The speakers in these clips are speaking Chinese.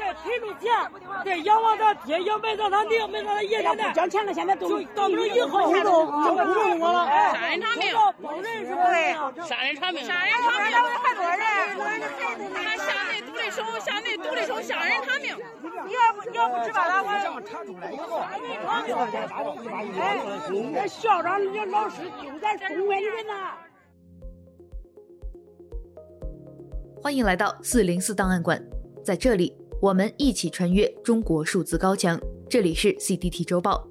在退路前，在要往他爹，要埋到他爹，埋到他爷爷的。交钱了，现在都到那以后，都不用我了。杀人偿命，人是吧？杀人偿命，杀人偿命，还多人。他下内毒的手，下内毒的手，杀人偿命。你要不你要不知道了，我这么查出来以后，哎，校长，你老师就在公园里面呢。欢迎来到四零四档案馆，在这里，我们一起穿越中国数字高墙。这里是 CDT 周报。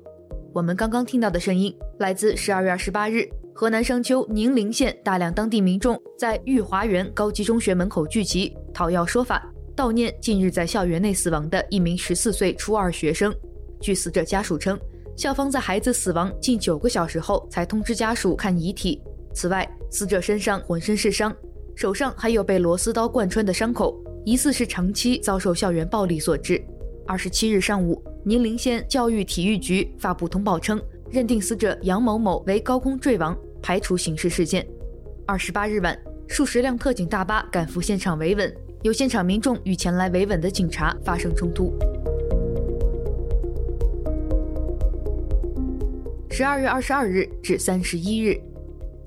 我们刚刚听到的声音来自十二月二十八日，河南商丘宁陵县大量当地民众在御华园高级中学门口聚集，讨要说法，悼念近日在校园内死亡的一名十四岁初二学生。据死者家属称，校方在孩子死亡近九个小时后才通知家属看遗体。此外，死者身上浑身是伤。手上还有被螺丝刀贯穿的伤口，疑似是长期遭受校园暴力所致。二十七日上午，宁陵县教育体育局发布通报称，认定死者杨某某为高空坠亡，排除刑事事件。二十八日晚，数十辆特警大巴赶赴现场维稳，有现场民众与前来维稳的警察发生冲突。十二月二十二日至三十一日，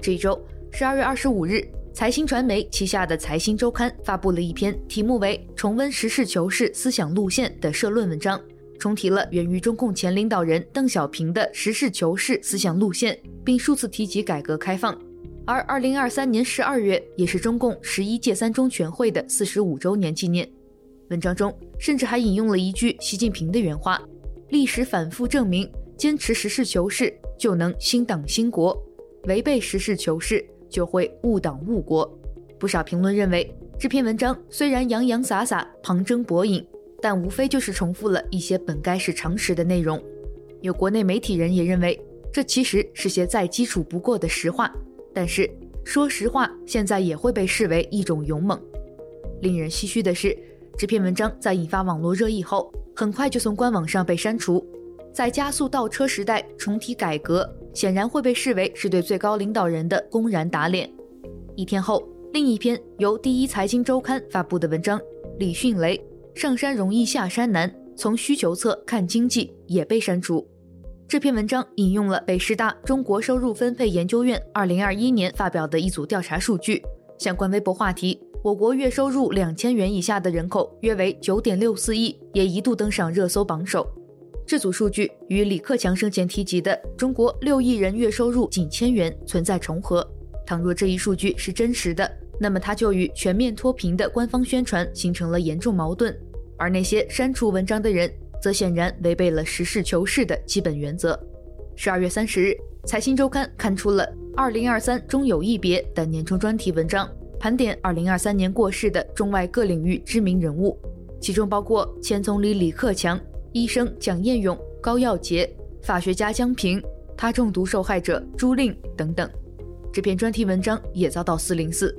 这一周，十二月二十五日。财新传媒旗下的财新周刊发布了一篇题目为《重温实事求是思想路线》的社论文章，重提了源于中共前领导人邓小平的实事求是思想路线，并数次提及改革开放。而二零二三年十二月也是中共十一届三中全会的四十五周年纪念。文章中甚至还引用了一句习近平的原话：“历史反复证明，坚持实事求是就能兴党兴国，违背实事求是。”就会误党误国。不少评论认为，这篇文章虽然洋洋洒洒、旁征博引，但无非就是重复了一些本该是常识的内容。有国内媒体人也认为，这其实是些再基础不过的实话。但是说实话，现在也会被视为一种勇猛。令人唏嘘的是，这篇文章在引发网络热议后，很快就从官网上被删除。在加速倒车时代重提改革，显然会被视为是对最高领导人的公然打脸。一天后，另一篇由第一财经周刊发布的文章《李迅雷：上山容易下山难，从需求侧看经济》也被删除。这篇文章引用了北师大中国收入分配研究院2021年发表的一组调查数据，相关微博话题“我国月收入两千元以下的人口约为9.64亿”也一度登上热搜榜首。这组数据与李克强生前提及的中国六亿人月收入仅千元存在重合。倘若这一数据是真实的，那么它就与全面脱贫的官方宣传形成了严重矛盾。而那些删除文章的人，则显然违背了实事求是的基本原则。十二月三十日，财新周刊刊出了《二零二三中有一别》的年终专题文章，盘点二零二三年过世的中外各领域知名人物，其中包括前总理李克强。医生蒋彦勇、高耀洁、法学家江平、他中毒受害者朱令等等，这篇专题文章也遭到四零四。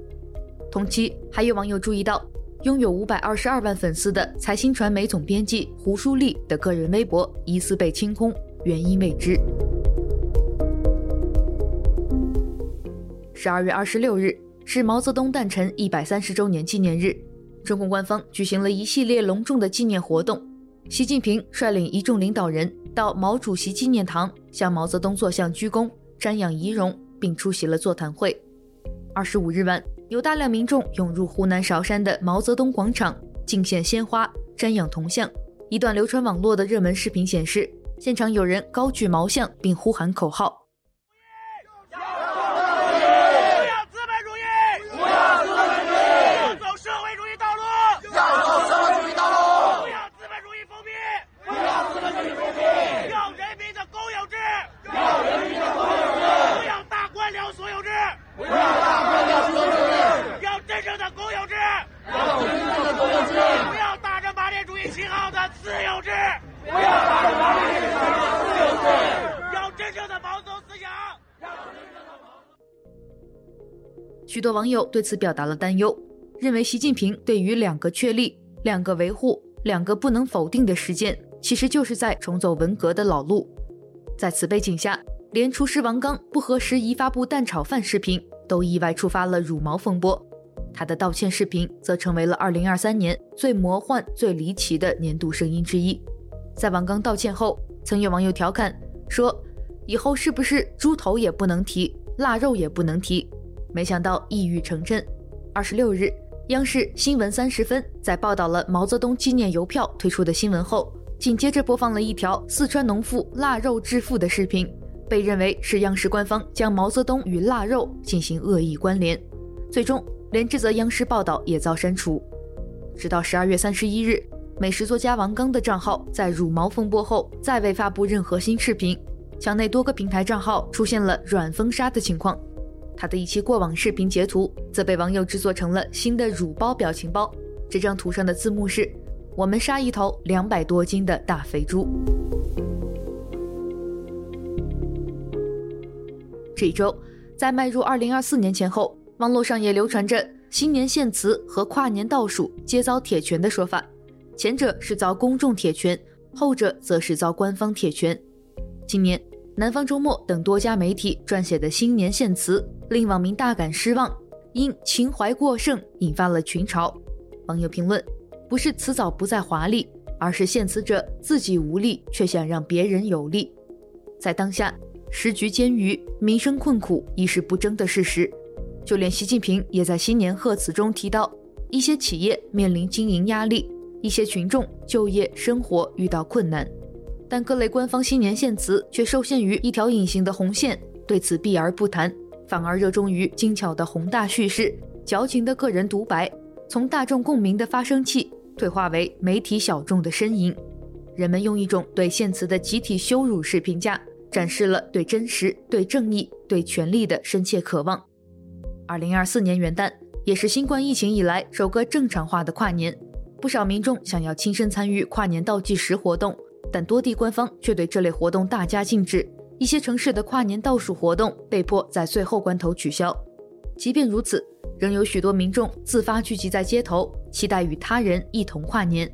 同期，还有网友注意到，拥有五百二十二万粉丝的财新传媒总编辑胡舒立的个人微博疑似被清空，原因未知。十二月二十六日是毛泽东诞辰一百三十周年纪念日，中共官方举行了一系列隆重的纪念活动。习近平率领一众领导人到毛主席纪念堂向毛泽东坐像鞠躬、瞻仰遗容，并出席了座谈会。二十五日晚，有大量民众涌入湖南韶山的毛泽东广场，敬献鲜花、瞻仰铜像。一段流传网络的热门视频显示，现场有人高举毛像并呼喊口号。多网友对此表达了担忧，认为习近平对于两个确立、两个维护、两个不能否定的实践，其实就是在重走文革的老路。在此背景下，连厨师王刚不合时宜发布蛋炒饭视频，都意外触发了辱毛风波。他的道歉视频则成为了2023年最魔幻、最离奇的年度声音之一。在王刚道歉后，曾有网友调侃说：“以后是不是猪头也不能提，腊肉也不能提？”没想到一语成谶。二十六日，央视新闻三十分在报道了毛泽东纪念邮票推出的新闻后，紧接着播放了一条四川农妇腊肉致富的视频，被认为是央视官方将毛泽东与腊肉进行恶意关联。最终，连这则央视报道也遭删除。直到十二月三十一日，美食作家王刚的账号在辱毛风波后再未发布任何新视频，墙内多个平台账号出现了软封杀的情况。他的一期过往视频截图则被网友制作成了新的乳包表情包，这张图上的字幕是：“我们杀一头两百多斤的大肥猪。”这周，在迈入二零二四年前后，网络上也流传着新年献词和跨年倒数皆遭铁拳的说法，前者是遭公众铁拳，后者则是遭官方铁拳。今年。南方周末等多家媒体撰写的新年献词，令网民大感失望，因情怀过剩引发了群嘲。网友评论：不是词藻不再华丽，而是献词者自己无力，却想让别人有力。在当下，时局艰驭，民生困苦已是不争的事实。就连习近平也在新年贺词中提到，一些企业面临经营压力，一些群众就业生活遇到困难。但各类官方新年献词却受限于一条隐形的红线，对此避而不谈，反而热衷于精巧的宏大叙事、矫情的个人独白，从大众共鸣的发声器退化为媒体小众的呻吟。人们用一种对献词的集体羞辱式评价，展示了对真实、对正义、对权力的深切渴望。二零二四年元旦也是新冠疫情以来首个正常化的跨年，不少民众想要亲身参与跨年倒计时活动。但多地官方却对这类活动大加禁止，一些城市的跨年倒数活动被迫在最后关头取消。即便如此，仍有许多民众自发聚集在街头，期待与他人一同跨年。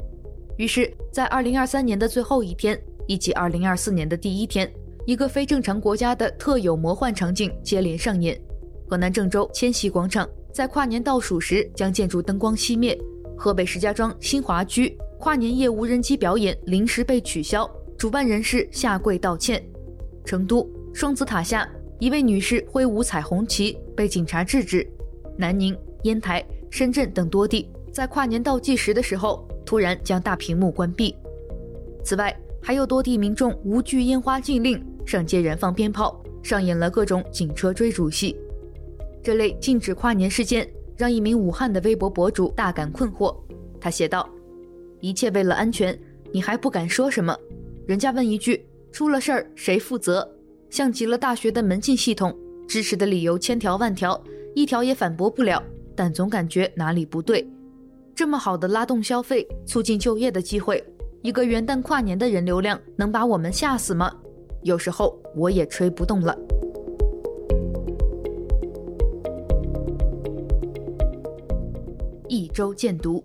于是，在2023年的最后一天，以及2024年的第一天，一个非正常国家的特有魔幻场景接连上演。河南郑州千禧广场在跨年倒数时将建筑灯光熄灭，河北石家庄新华居。跨年夜无人机表演临时被取消，主办人士下跪道歉。成都双子塔下，一位女士挥舞彩虹旗被警察制止。南宁、烟台、深圳等多地在跨年倒计时的时候，突然将大屏幕关闭。此外，还有多地民众无惧烟花禁令，上街燃放鞭炮，上演了各种警车追逐戏。这类禁止跨年事件让一名武汉的微博博主大感困惑。他写道。一切为了安全，你还不敢说什么？人家问一句，出了事儿谁负责？像极了大学的门禁系统，支持的理由千条万条，一条也反驳不了，但总感觉哪里不对。这么好的拉动消费、促进就业的机会，一个元旦跨年的人流量能把我们吓死吗？有时候我也吹不动了。一周见读。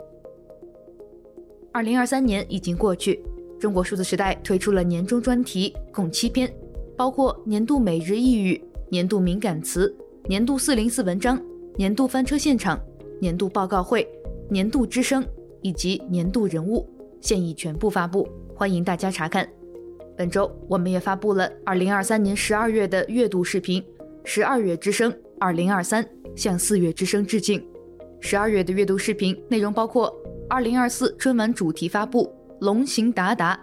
二零二三年已经过去，中国数字时代推出了年终专题，共七篇，包括年度每日一语、年度敏感词、年度四零四文章、年度翻车现场、年度报告会、年度之声以及年度人物，现已全部发布，欢迎大家查看。本周我们也发布了二零二三年十二月的月度视频《十二月之声二零二三》，向四月之声致敬。十二月的月度视频内容包括。二零二四春晚主题发布，龙行达达，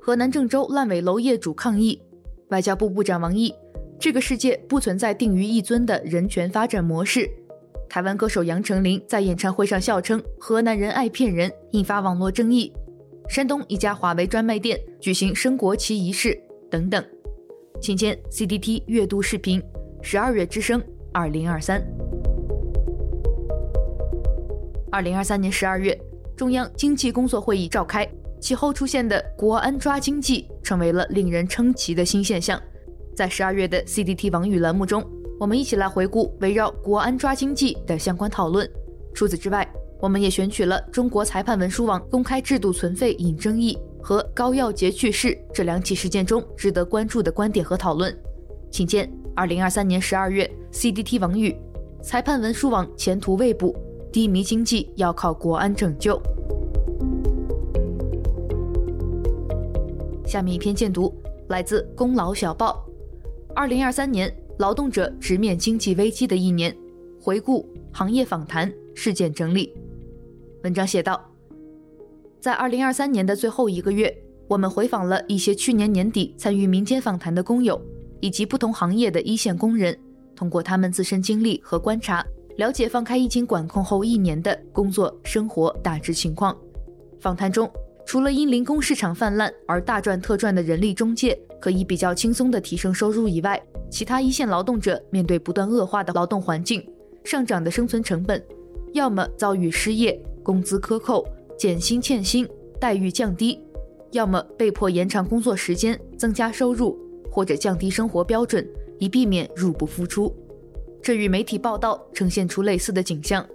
河南郑州烂尾楼业主抗议，外交部部长王毅，这个世界不存在定于一尊的人权发展模式。台湾歌手杨丞琳在演唱会上笑称河南人爱骗人，引发网络争议。山东一家华为专卖店举行升国旗仪式等等。请见 CDT 月度视频，十二月之声二零二三。二零二三年十二月。中央经济工作会议召开，其后出现的“国安抓经济”成为了令人称奇的新现象。在十二月的 CDT 网语栏目中，我们一起来回顾围绕“国安抓经济”的相关讨论。除此之外，我们也选取了中国裁判文书网公开制度存废引争议和高耀杰去世这两起事件中值得关注的观点和讨论。请见二零二三年十二月 CDT 网语：裁判文书网前途未卜。低迷经济要靠国安拯救。下面一篇荐读来自《功劳小报》，二零二三年劳动者直面经济危机的一年，回顾行业访谈事件整理。文章写道，在二零二三年的最后一个月，我们回访了一些去年年底参与民间访谈的工友，以及不同行业的一线工人，通过他们自身经历和观察，了解放开疫情管控后一年的工作生活大致情况。访谈中，除了因零工市场泛滥而大赚特赚的人力中介可以比较轻松地提升收入以外，其他一线劳动者面对不断恶化的劳动环境、上涨的生存成本，要么遭遇失业、工资克扣、减薪欠薪、待遇降低，要么被迫延长工作时间、增加收入，或者降低生活标准，以避免入不敷出。这与媒体报道呈现出类似的景象：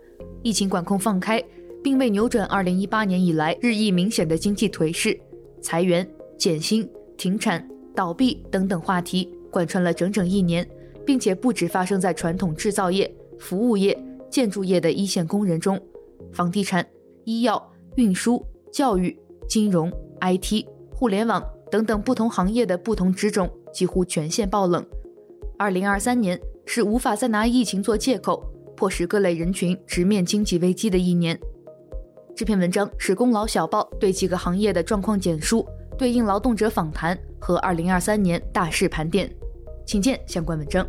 疫情管控放开。并未扭转2018年以来日益明显的经济颓势，裁员、减薪、停产、倒闭等等话题贯穿了整整一年，并且不止发生在传统制造业、服务业、建筑业的一线工人中，房地产、医药、运输、教育、金融、IT、互联网等等不同行业的不同职种几乎全线爆冷。2023年是无法再拿疫情做借口，迫使各类人群直面经济危机的一年。这篇文章是功劳小报对几个行业的状况简述，对应劳动者访谈和二零二三年大势盘点，请见相关文章。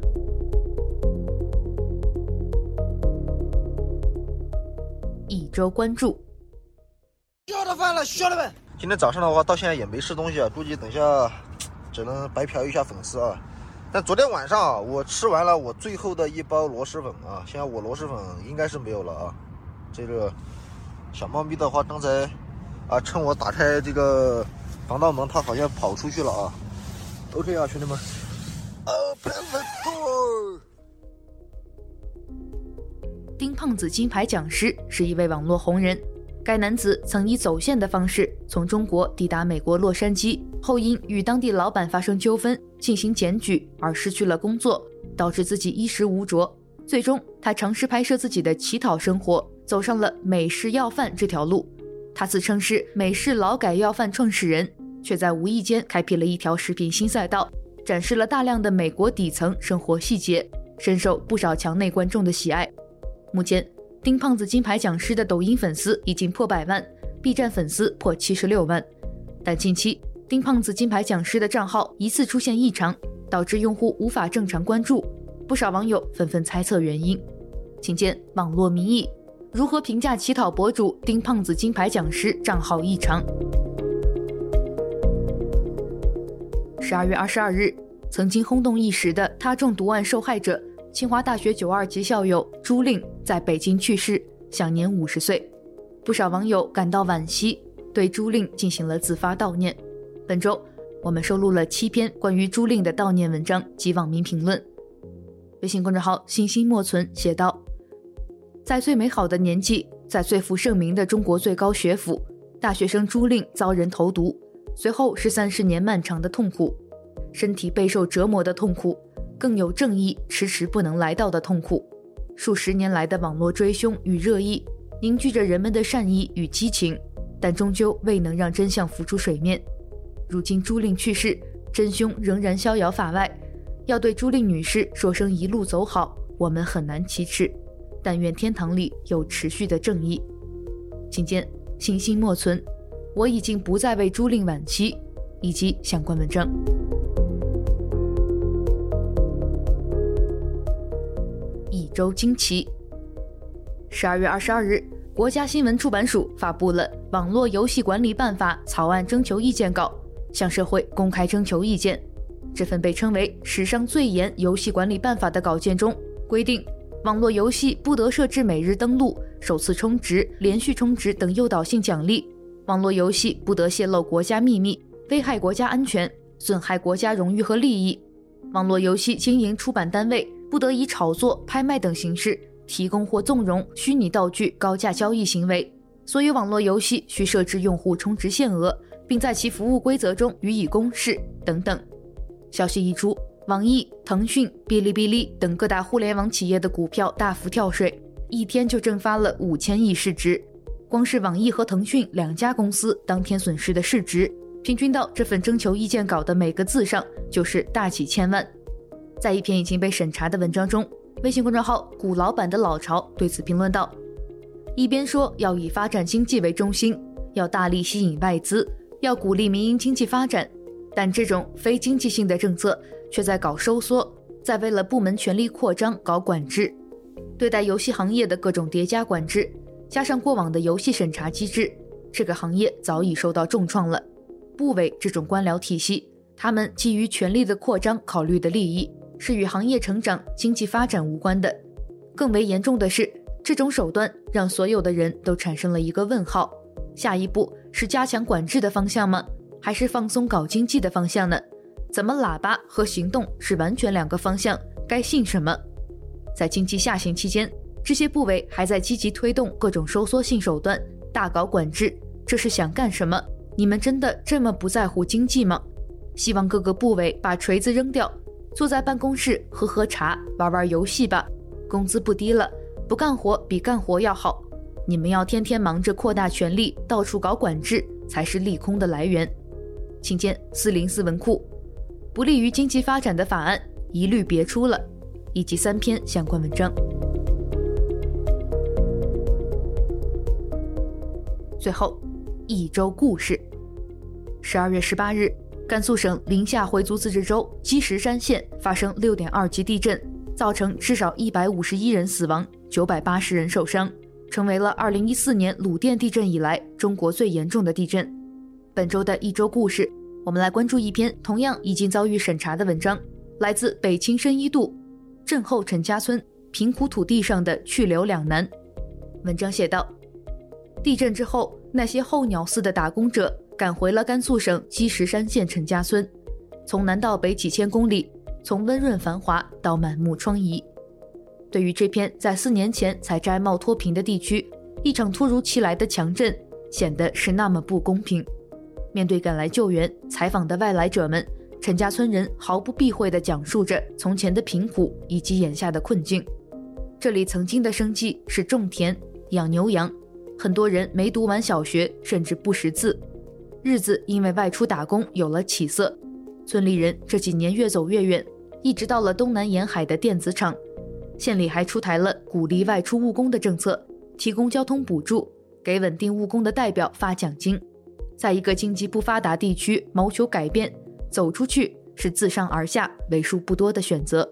一周关注。要的饭了，兄弟们！今天早上的话，到现在也没吃东西啊，估计等下只能白嫖一下粉丝啊。但昨天晚上啊，我吃完了我最后的一包螺蛳粉啊，现在我螺蛳粉应该是没有了啊，这个。小猫咪的话，刚才啊，趁我打开这个防盗门，它好像跑出去了啊。OK 啊，兄弟们，Open the door。丁胖子金牌讲师是一位网络红人，该男子曾以走线的方式从中国抵达美国洛杉矶，后因与当地老板发生纠纷，进行检举而失去了工作，导致自己衣食无着。最终，他尝试拍摄自己的乞讨生活。走上了美式要饭这条路，他自称是美式劳改要饭创始人，却在无意间开辟了一条视频新赛道，展示了大量的美国底层生活细节，深受不少墙内观众的喜爱。目前，丁胖子金牌讲师的抖音粉丝已经破百万，B 站粉丝破七十六万，但近期丁胖子金牌讲师的账号疑似出现异常，导致用户无法正常关注，不少网友纷纷猜测原因，请见网络民意。如何评价乞讨博主丁胖子金牌讲师账号异常？十二月二十二日，曾经轰动一时的他中毒案受害者、清华大学九二级校友朱令在北京去世，享年五十岁。不少网友感到惋惜，对朱令进行了自发悼念。本周，我们收录了七篇关于朱令的悼念文章及网民评论。微信公众号“信心莫存”写道。在最美好的年纪，在最负盛名的中国最高学府，大学生朱令遭人投毒，随后是三十年漫长的痛苦，身体备受折磨的痛苦，更有正义迟迟不能来到的痛苦。数十年来的网络追凶与热议，凝聚着人们的善意与激情，但终究未能让真相浮出水面。如今朱令去世，真凶仍然逍遥法外，要对朱令女士说声一路走好，我们很难启齿。但愿天堂里有持续的正义。请见“信心莫存”，我已经不再为朱令惋惜，以及相关文章。一周惊奇。十二月二十二日，国家新闻出版署发布了《网络游戏管理办法》草案征求意见稿，向社会公开征求意见。这份被称为史上最严游戏管理办法的稿件中规定。网络游戏不得设置每日登录、首次充值、连续充值等诱导性奖励。网络游戏不得泄露国家秘密、危害国家安全、损害国家荣誉和利益。网络游戏经营出版单位不得以炒作、拍卖等形式提供或纵容虚拟道具高价交易行为。所有网络游戏需设置用户充值限额，并在其服务规则中予以公示等等。消息一出。网易、腾讯、哔哩哔哩等各大互联网企业的股票大幅跳水，一天就蒸发了五千亿市值，光是网易和腾讯两家公司当天损失的市值，平均到这份征求意见稿的每个字上就是大几千万。在一篇已经被审查的文章中，微信公众号“古老板的老巢”对此评论道：“一边说要以发展经济为中心，要大力吸引外资，要鼓励民营经济发展，但这种非经济性的政策却在搞收缩，在为了部门权力扩张搞管制。对待游戏行业的各种叠加管制，加上过往的游戏审查机制，这个行业早已受到重创了。部委这种官僚体系，他们基于权力的扩张考虑的利益。”是与行业成长、经济发展无关的。更为严重的是，这种手段让所有的人都产生了一个问号：下一步是加强管制的方向吗？还是放松搞经济的方向呢？怎么喇叭和行动是完全两个方向？该信什么？在经济下行期间，这些部委还在积极推动各种收缩性手段，大搞管制，这是想干什么？你们真的这么不在乎经济吗？希望各个部委把锤子扔掉。坐在办公室喝喝茶，玩玩游戏吧。工资不低了，不干活比干活要好。你们要天天忙着扩大权力，到处搞管制，才是利空的来源。请见四零四文库，不利于经济发展的法案一律别出了，以及三篇相关文章。最后，一周故事。十二月十八日。甘肃省临夏回族自治州积石山县发生六点二级地震，造成至少一百五十一人死亡，九百八十人受伤，成为了二零一四年鲁甸地震以来中国最严重的地震。本周的一周故事，我们来关注一篇同样已经遭遇审查的文章，来自北青深一度震后陈家村，贫苦土地上的去留两难。文章写道：地震之后，那些候鸟似的打工者。赶回了甘肃省积石山县陈家村，从南到北几千公里，从温润繁华到满目疮痍。对于这片在四年前才摘帽脱贫的地区，一场突如其来的强震显得是那么不公平。面对赶来救援、采访的外来者们，陈家村人毫不避讳地讲述着从前的贫苦以及眼下的困境。这里曾经的生计是种田、养牛羊，很多人没读完小学，甚至不识字。日子因为外出打工有了起色，村里人这几年越走越远，一直到了东南沿海的电子厂。县里还出台了鼓励外出务工的政策，提供交通补助，给稳定务工的代表发奖金。在一个经济不发达地区谋求改变，走出去是自上而下为数不多的选择。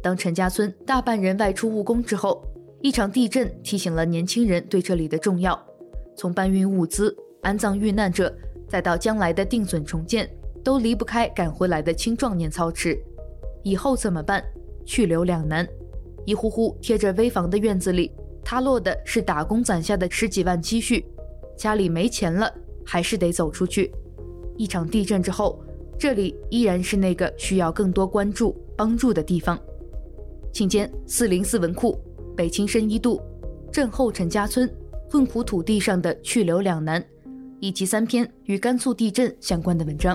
当陈家村大半人外出务工之后，一场地震提醒了年轻人对这里的重要，从搬运物资。安葬遇难者，再到将来的定损重建，都离不开赶回来的青壮年操持。以后怎么办？去留两难。一户户贴着危房的院子里，塌落的是打工攒下的十几万积蓄。家里没钱了，还是得走出去。一场地震之后，这里依然是那个需要更多关注、帮助的地方。请见四零四文库，北青深一度，震后陈家村，困苦土地上的去留两难。以及三篇与甘肃地震相关的文章。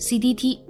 cdt.media。